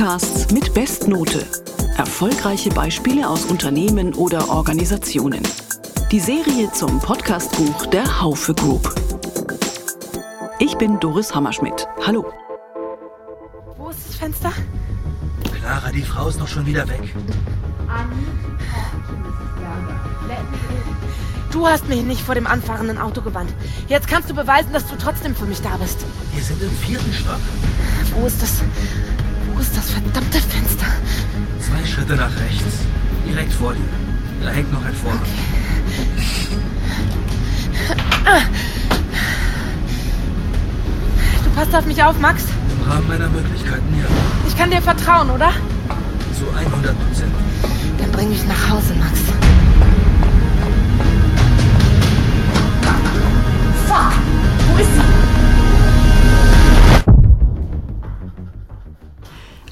Podcasts mit Bestnote. Erfolgreiche Beispiele aus Unternehmen oder Organisationen. Die Serie zum Podcastbuch der Haufe Group. Ich bin Doris Hammerschmidt. Hallo. Wo ist das Fenster? Clara, die Frau ist doch schon wieder weg. Du hast mich nicht vor dem anfahrenden Auto gewandt. Jetzt kannst du beweisen, dass du trotzdem für mich da bist. Wir sind im vierten Stock. Wo ist das? Wo ist das verdammte Fenster? Zwei Schritte nach rechts. Direkt vor dir. Da hängt noch ein Vorhang. Du passt auf mich auf, Max. Im Rahmen meiner Möglichkeiten, ja. Ich kann dir vertrauen, oder? Zu 100 Prozent. Dann bring mich nach Hause, Max.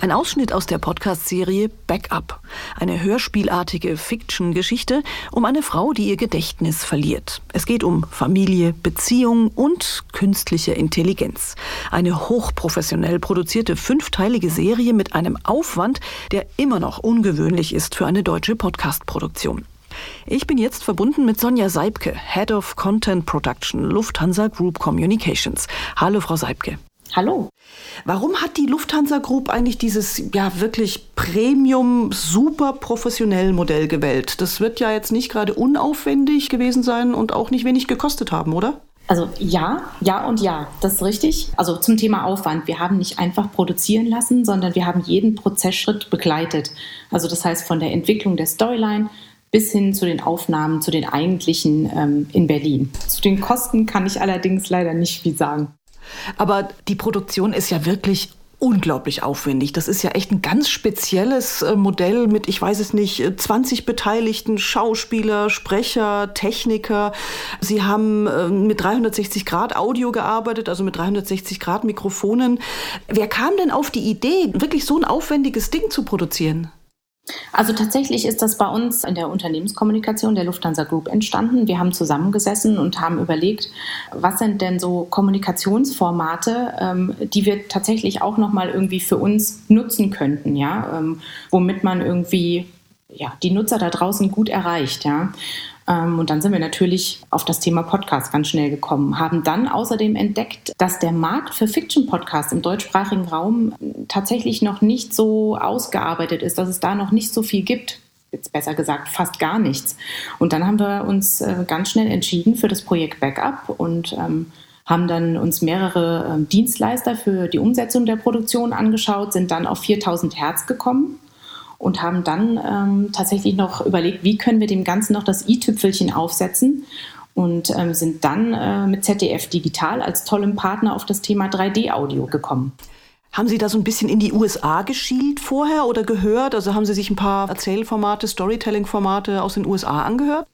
Ein Ausschnitt aus der Podcast-Serie Backup. Eine hörspielartige Fiction-Geschichte um eine Frau, die ihr Gedächtnis verliert. Es geht um Familie, Beziehung und künstliche Intelligenz. Eine hochprofessionell produzierte fünfteilige Serie mit einem Aufwand, der immer noch ungewöhnlich ist für eine deutsche Podcast-Produktion. Ich bin jetzt verbunden mit Sonja Seibke, Head of Content Production, Lufthansa Group Communications. Hallo, Frau Seibke. Hallo. Warum hat die Lufthansa Group eigentlich dieses ja wirklich Premium super professionell Modell gewählt? Das wird ja jetzt nicht gerade unaufwendig gewesen sein und auch nicht wenig gekostet haben, oder? Also ja, ja und ja, das ist richtig. Also zum Thema Aufwand. Wir haben nicht einfach produzieren lassen, sondern wir haben jeden Prozessschritt begleitet. Also das heißt von der Entwicklung der Storyline bis hin zu den Aufnahmen, zu den eigentlichen ähm, in Berlin. Zu den Kosten kann ich allerdings leider nicht viel sagen. Aber die Produktion ist ja wirklich unglaublich aufwendig. Das ist ja echt ein ganz spezielles äh, Modell mit, ich weiß es nicht, 20 Beteiligten, Schauspieler, Sprecher, Techniker. Sie haben äh, mit 360 Grad Audio gearbeitet, also mit 360 Grad Mikrofonen. Wer kam denn auf die Idee, wirklich so ein aufwendiges Ding zu produzieren? Also tatsächlich ist das bei uns in der Unternehmenskommunikation der Lufthansa Group entstanden. Wir haben zusammengesessen und haben überlegt, was sind denn so Kommunikationsformate, ähm, die wir tatsächlich auch noch mal irgendwie für uns nutzen könnten, ja, ähm, womit man irgendwie ja, die Nutzer da draußen gut erreicht, ja. Ähm, und dann sind wir natürlich auf das Thema Podcast ganz schnell gekommen, haben dann außerdem entdeckt, dass der Markt für Fiction-Podcasts im deutschsprachigen Raum tatsächlich noch nicht so ausgearbeitet ist, dass es da noch nicht so viel gibt jetzt besser gesagt fast gar nichts. Und dann haben wir uns äh, ganz schnell entschieden für das Projekt Backup und ähm, haben dann uns mehrere ähm, Dienstleister für die Umsetzung der Produktion angeschaut, sind dann auf 4000 Hertz gekommen und haben dann ähm, tatsächlich noch überlegt, wie können wir dem Ganzen noch das i-Tüpfelchen aufsetzen und ähm, sind dann äh, mit ZDF Digital als tollem Partner auf das Thema 3D-Audio gekommen. Haben Sie da so ein bisschen in die USA geschielt vorher oder gehört? Also haben Sie sich ein paar Erzählformate, Storytelling-Formate aus den USA angehört?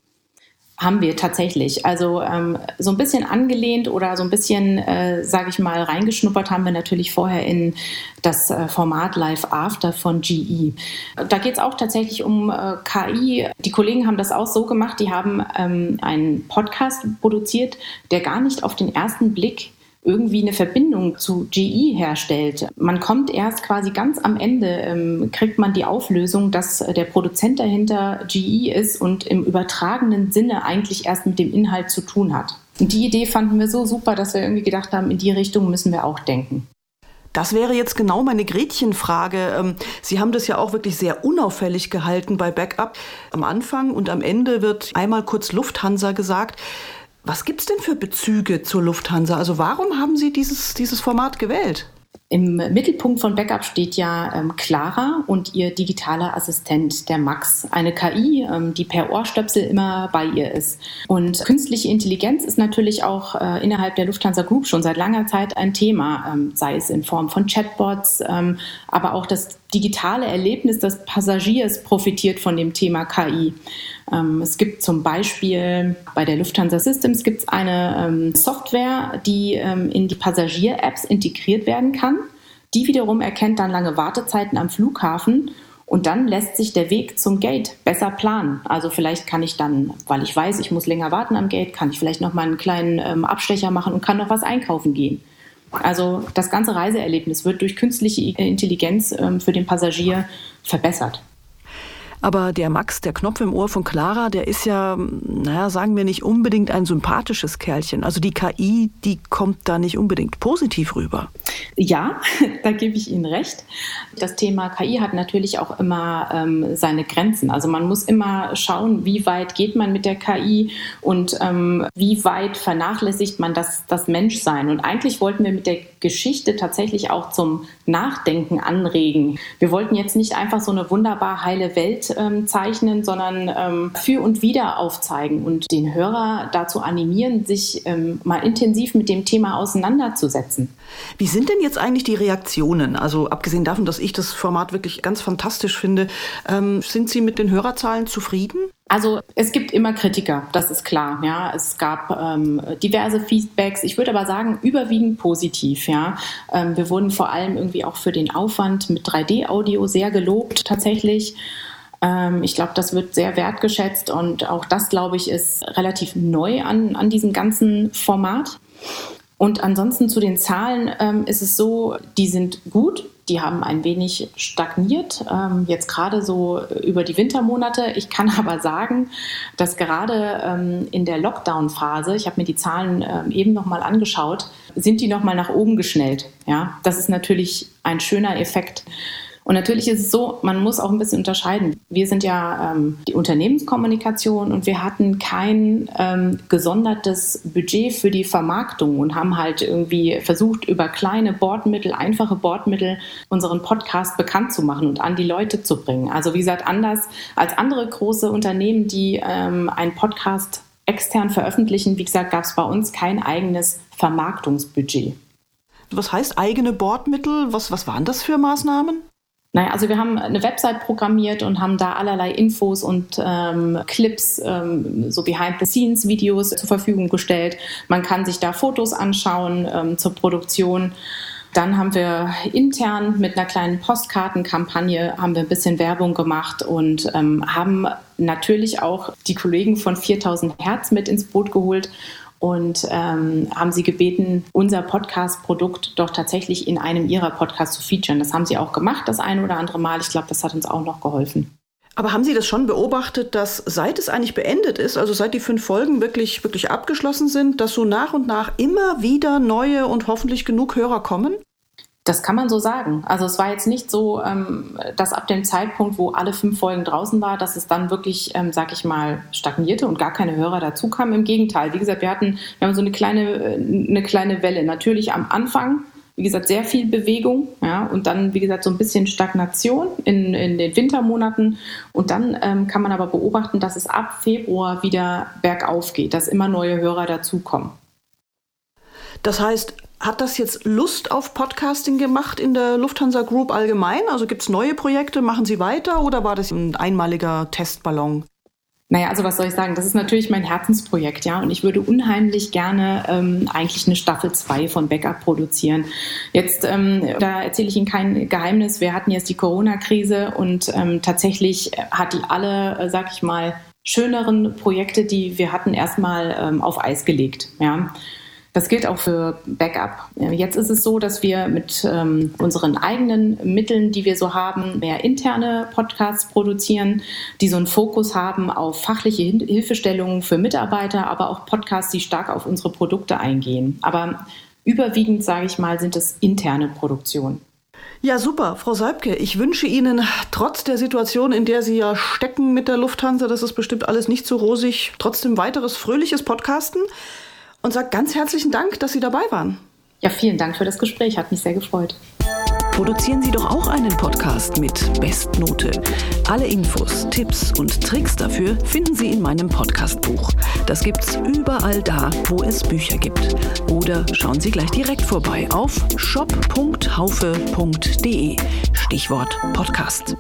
Haben wir tatsächlich. Also ähm, so ein bisschen angelehnt oder so ein bisschen, äh, sage ich mal, reingeschnuppert haben wir natürlich vorher in das äh, Format Live After von GE. Da geht es auch tatsächlich um äh, KI. Die Kollegen haben das auch so gemacht, die haben ähm, einen Podcast produziert, der gar nicht auf den ersten Blick irgendwie eine Verbindung zu GE herstellt. Man kommt erst quasi ganz am Ende, ähm, kriegt man die Auflösung, dass der Produzent dahinter GE ist und im übertragenen Sinne eigentlich erst mit dem Inhalt zu tun hat. Und die Idee fanden wir so super, dass wir irgendwie gedacht haben, in die Richtung müssen wir auch denken. Das wäre jetzt genau meine Gretchenfrage. Ähm, Sie haben das ja auch wirklich sehr unauffällig gehalten bei Backup. Am Anfang und am Ende wird einmal kurz Lufthansa gesagt. Was gibt es denn für Bezüge zur Lufthansa? Also warum haben Sie dieses, dieses Format gewählt? Im Mittelpunkt von Backup steht ja ähm, Clara und ihr digitaler Assistent, der Max. Eine KI, ähm, die per Ohrstöpsel immer bei ihr ist. Und künstliche Intelligenz ist natürlich auch äh, innerhalb der Lufthansa Group schon seit langer Zeit ein Thema, ähm, sei es in Form von Chatbots, ähm, aber auch das digitale Erlebnis des Passagiers profitiert von dem Thema KI. Ähm, es gibt zum Beispiel bei der Lufthansa Systems gibt es eine ähm, Software, die in die Passagier-Apps integriert werden kann. Die wiederum erkennt dann lange Wartezeiten am Flughafen und dann lässt sich der Weg zum Gate besser planen. Also vielleicht kann ich dann, weil ich weiß, ich muss länger warten am Gate, kann ich vielleicht noch mal einen kleinen ähm, Abstecher machen und kann noch was einkaufen gehen. Also das ganze Reiseerlebnis wird durch künstliche Intelligenz ähm, für den Passagier verbessert. Aber der Max, der Knopf im Ohr von Clara, der ist ja, naja, sagen wir nicht unbedingt ein sympathisches Kerlchen. Also die KI, die kommt da nicht unbedingt positiv rüber. Ja, da gebe ich Ihnen recht. Das Thema KI hat natürlich auch immer ähm, seine Grenzen. Also man muss immer schauen, wie weit geht man mit der KI und ähm, wie weit vernachlässigt man das, das Menschsein. Und eigentlich wollten wir mit der Geschichte tatsächlich auch zum Nachdenken anregen. Wir wollten jetzt nicht einfach so eine wunderbar heile Welt ähm, zeichnen, sondern ähm, für und wieder aufzeigen und den Hörer dazu animieren, sich ähm, mal intensiv mit dem Thema auseinanderzusetzen. Wie sind denn jetzt eigentlich die Reaktionen? Also abgesehen davon, dass ich das Format wirklich ganz fantastisch finde, ähm, sind Sie mit den Hörerzahlen zufrieden? Also es gibt immer Kritiker, das ist klar. Ja, es gab ähm, diverse Feedbacks. Ich würde aber sagen überwiegend positiv. Ja, ähm, wir wurden vor allem irgendwie auch für den Aufwand mit 3D-Audio sehr gelobt tatsächlich. Ähm, ich glaube, das wird sehr wertgeschätzt und auch das, glaube ich, ist relativ neu an, an diesem ganzen Format. Und ansonsten zu den Zahlen ähm, ist es so, die sind gut, die haben ein wenig stagniert, ähm, jetzt gerade so über die Wintermonate. Ich kann aber sagen, dass gerade ähm, in der Lockdown-Phase, ich habe mir die Zahlen ähm, eben nochmal angeschaut, sind die nochmal nach oben geschnellt. Ja, das ist natürlich ein schöner Effekt. Und natürlich ist es so, man muss auch ein bisschen unterscheiden. Wir sind ja ähm, die Unternehmenskommunikation und wir hatten kein ähm, gesondertes Budget für die Vermarktung und haben halt irgendwie versucht, über kleine Bordmittel, einfache Bordmittel unseren Podcast bekannt zu machen und an die Leute zu bringen. Also wie gesagt, anders als andere große Unternehmen, die ähm, einen Podcast extern veröffentlichen, wie gesagt, gab es bei uns kein eigenes Vermarktungsbudget. Was heißt eigene Bordmittel? Was, was waren das für Maßnahmen? Naja, also wir haben eine Website programmiert und haben da allerlei Infos und ähm, Clips, ähm, so Behind-the-Scenes-Videos zur Verfügung gestellt. Man kann sich da Fotos anschauen ähm, zur Produktion. Dann haben wir intern mit einer kleinen Postkartenkampagne haben wir ein bisschen Werbung gemacht und ähm, haben natürlich auch die Kollegen von 4000 Hertz mit ins Boot geholt und ähm, haben sie gebeten, unser Podcast-Produkt doch tatsächlich in einem ihrer Podcasts zu featuren. Das haben sie auch gemacht, das eine oder andere Mal. Ich glaube, das hat uns auch noch geholfen. Aber haben Sie das schon beobachtet, dass seit es eigentlich beendet ist, also seit die fünf Folgen wirklich, wirklich abgeschlossen sind, dass so nach und nach immer wieder neue und hoffentlich genug Hörer kommen? Das kann man so sagen. Also es war jetzt nicht so, ähm, dass ab dem Zeitpunkt, wo alle fünf Folgen draußen war, dass es dann wirklich, ähm, sag ich mal, stagnierte und gar keine Hörer dazu kamen. Im Gegenteil, wie gesagt, wir hatten, wir haben so eine kleine, eine kleine Welle. Natürlich am Anfang, wie gesagt, sehr viel Bewegung, ja, und dann, wie gesagt, so ein bisschen Stagnation in, in den Wintermonaten. Und dann ähm, kann man aber beobachten, dass es ab Februar wieder bergauf geht, dass immer neue Hörer dazukommen. Das heißt, hat das jetzt Lust auf Podcasting gemacht in der Lufthansa Group allgemein? Also gibt es neue Projekte? Machen Sie weiter oder war das ein einmaliger Testballon? Naja, also was soll ich sagen? Das ist natürlich mein Herzensprojekt, ja. Und ich würde unheimlich gerne ähm, eigentlich eine Staffel 2 von Backup produzieren. Jetzt, ähm, da erzähle ich Ihnen kein Geheimnis. Wir hatten jetzt die Corona-Krise und ähm, tatsächlich hat die alle, äh, sag ich mal, schöneren Projekte, die wir hatten, erstmal ähm, auf Eis gelegt, ja. Das gilt auch für Backup. Jetzt ist es so, dass wir mit ähm, unseren eigenen Mitteln, die wir so haben, mehr interne Podcasts produzieren, die so einen Fokus haben auf fachliche Hilfestellungen für Mitarbeiter, aber auch Podcasts, die stark auf unsere Produkte eingehen. Aber überwiegend, sage ich mal, sind es interne Produktionen. Ja, super, Frau Seibke. Ich wünsche Ihnen trotz der Situation, in der Sie ja stecken mit der Lufthansa, das ist bestimmt alles nicht so rosig, trotzdem weiteres fröhliches Podcasten und sage ganz herzlichen Dank, dass Sie dabei waren. Ja, vielen Dank für das Gespräch, hat mich sehr gefreut. Produzieren Sie doch auch einen Podcast mit Bestnote. Alle Infos, Tipps und Tricks dafür finden Sie in meinem Podcastbuch. Das gibt's überall da, wo es Bücher gibt. Oder schauen Sie gleich direkt vorbei auf shop.haufe.de. Stichwort Podcast.